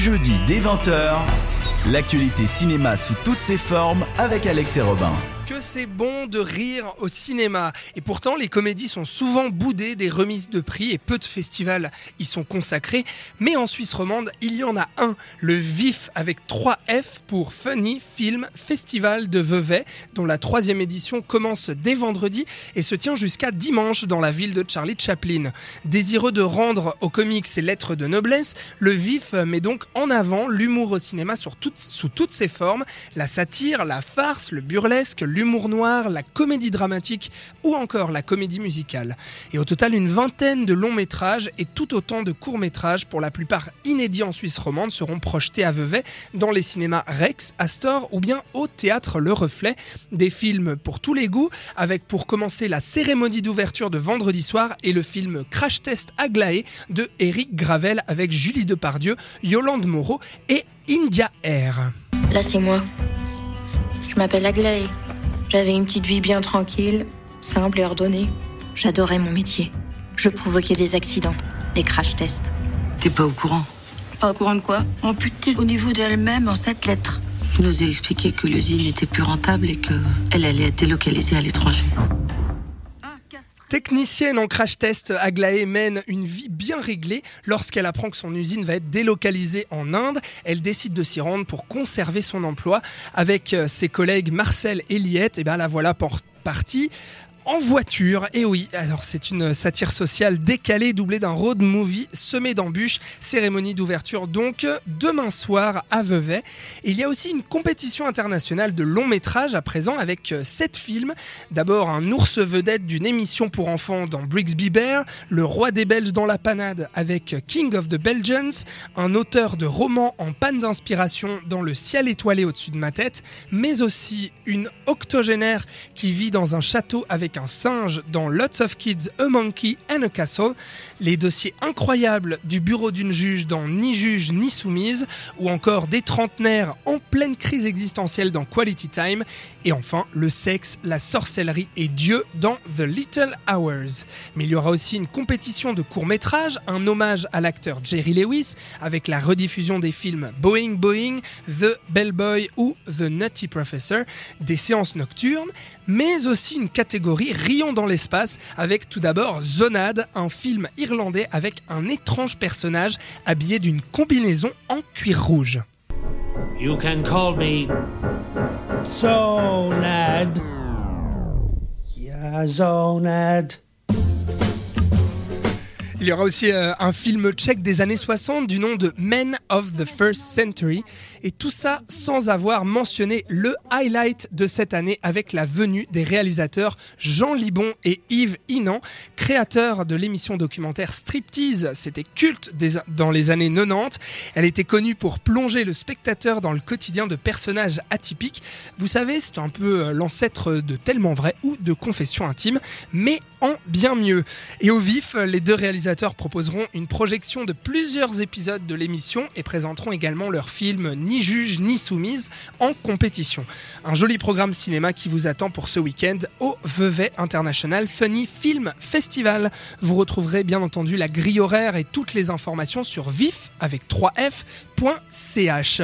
jeudi dès 20h, l'actualité cinéma sous toutes ses formes avec Alex et Robin que c'est bon de rire au cinéma. Et pourtant, les comédies sont souvent boudées des remises de prix et peu de festivals y sont consacrés. Mais en Suisse romande, il y en a un, le VIF avec 3 F pour Funny Film Festival de Vevey, dont la troisième édition commence dès vendredi et se tient jusqu'à dimanche dans la ville de Charlie Chaplin. Désireux de rendre aux comics ses lettres de noblesse, le VIF met donc en avant l'humour au cinéma sous toutes ses formes, la satire, la farce, le burlesque, l'humour noir, la comédie dramatique ou encore la comédie musicale. Et au total, une vingtaine de longs métrages et tout autant de courts métrages, pour la plupart inédits en Suisse romande, seront projetés à Vevey dans les cinémas Rex, Astor ou bien au théâtre Le Reflet. Des films pour tous les goûts, avec pour commencer la cérémonie d'ouverture de vendredi soir et le film Crash Test Aglaé de Eric Gravel avec Julie Depardieu, Yolande Moreau et India Air. Là, c'est moi. Je m'appelle Aglaé. J'avais une petite vie bien tranquille, simple et ordonnée. J'adorais mon métier. Je provoquais des accidents, des crash tests. T'es pas au courant Pas au courant de quoi Amputée au niveau d'elle-même en sept lettres. Il nous a expliqué que l'usine n'était plus rentable et qu'elle allait être délocalisée à l'étranger. Technicienne en crash test, Aglaé mène une vie bien réglée. Lorsqu'elle apprend que son usine va être délocalisée en Inde, elle décide de s'y rendre pour conserver son emploi. Avec euh, ses collègues Marcel et Liette, et eh bien la voilà partie en voiture. Et oui, alors c'est une satire sociale décalée doublée d'un road movie semé d'embûches. Cérémonie d'ouverture donc demain soir à Vevey. Il y a aussi une compétition internationale de long métrage à présent avec sept films. D'abord un ours vedette d'une émission pour enfants dans Brixby Bear, le roi des Belges dans la panade avec King of the Belgians, un auteur de romans en panne d'inspiration dans le ciel étoilé au-dessus de ma tête, mais aussi une octogénaire qui vit dans un château avec un singe dans Lots of Kids, A Monkey and a Castle, les dossiers incroyables du bureau d'une juge dans Ni juge ni soumise, ou encore des trentenaires en pleine crise existentielle dans Quality Time, et enfin le sexe, la sorcellerie et Dieu dans The Little Hours. Mais il y aura aussi une compétition de courts-métrages, un hommage à l'acteur Jerry Lewis, avec la rediffusion des films Boeing Boeing, The Bellboy ou The Nutty Professor, des séances nocturnes, mais aussi une catégorie Rions dans l'espace avec tout d'abord Zonade, un film irlandais avec un étrange personnage habillé d'une combinaison en cuir rouge. You can call me Zonad. Yeah, Zonad. Il y aura aussi euh, un film tchèque des années 60 du nom de Men of the First Century. Et tout ça sans avoir mentionné le highlight de cette année avec la venue des réalisateurs Jean Libon et Yves Inan, créateurs de l'émission documentaire Striptease. C'était culte dans les années 90. Elle était connue pour plonger le spectateur dans le quotidien de personnages atypiques. Vous savez, c'est un peu euh, l'ancêtre de Tellement Vrai ou de Confession Intime, mais en bien mieux. Et au vif, les deux réalisateurs proposeront une projection de plusieurs épisodes de l'émission et présenteront également leur film Ni juge ni soumise en compétition. Un joli programme cinéma qui vous attend pour ce week-end au Vevey International Funny Film Festival. Vous retrouverez bien entendu la grille horaire et toutes les informations sur vif avec 3f.ch.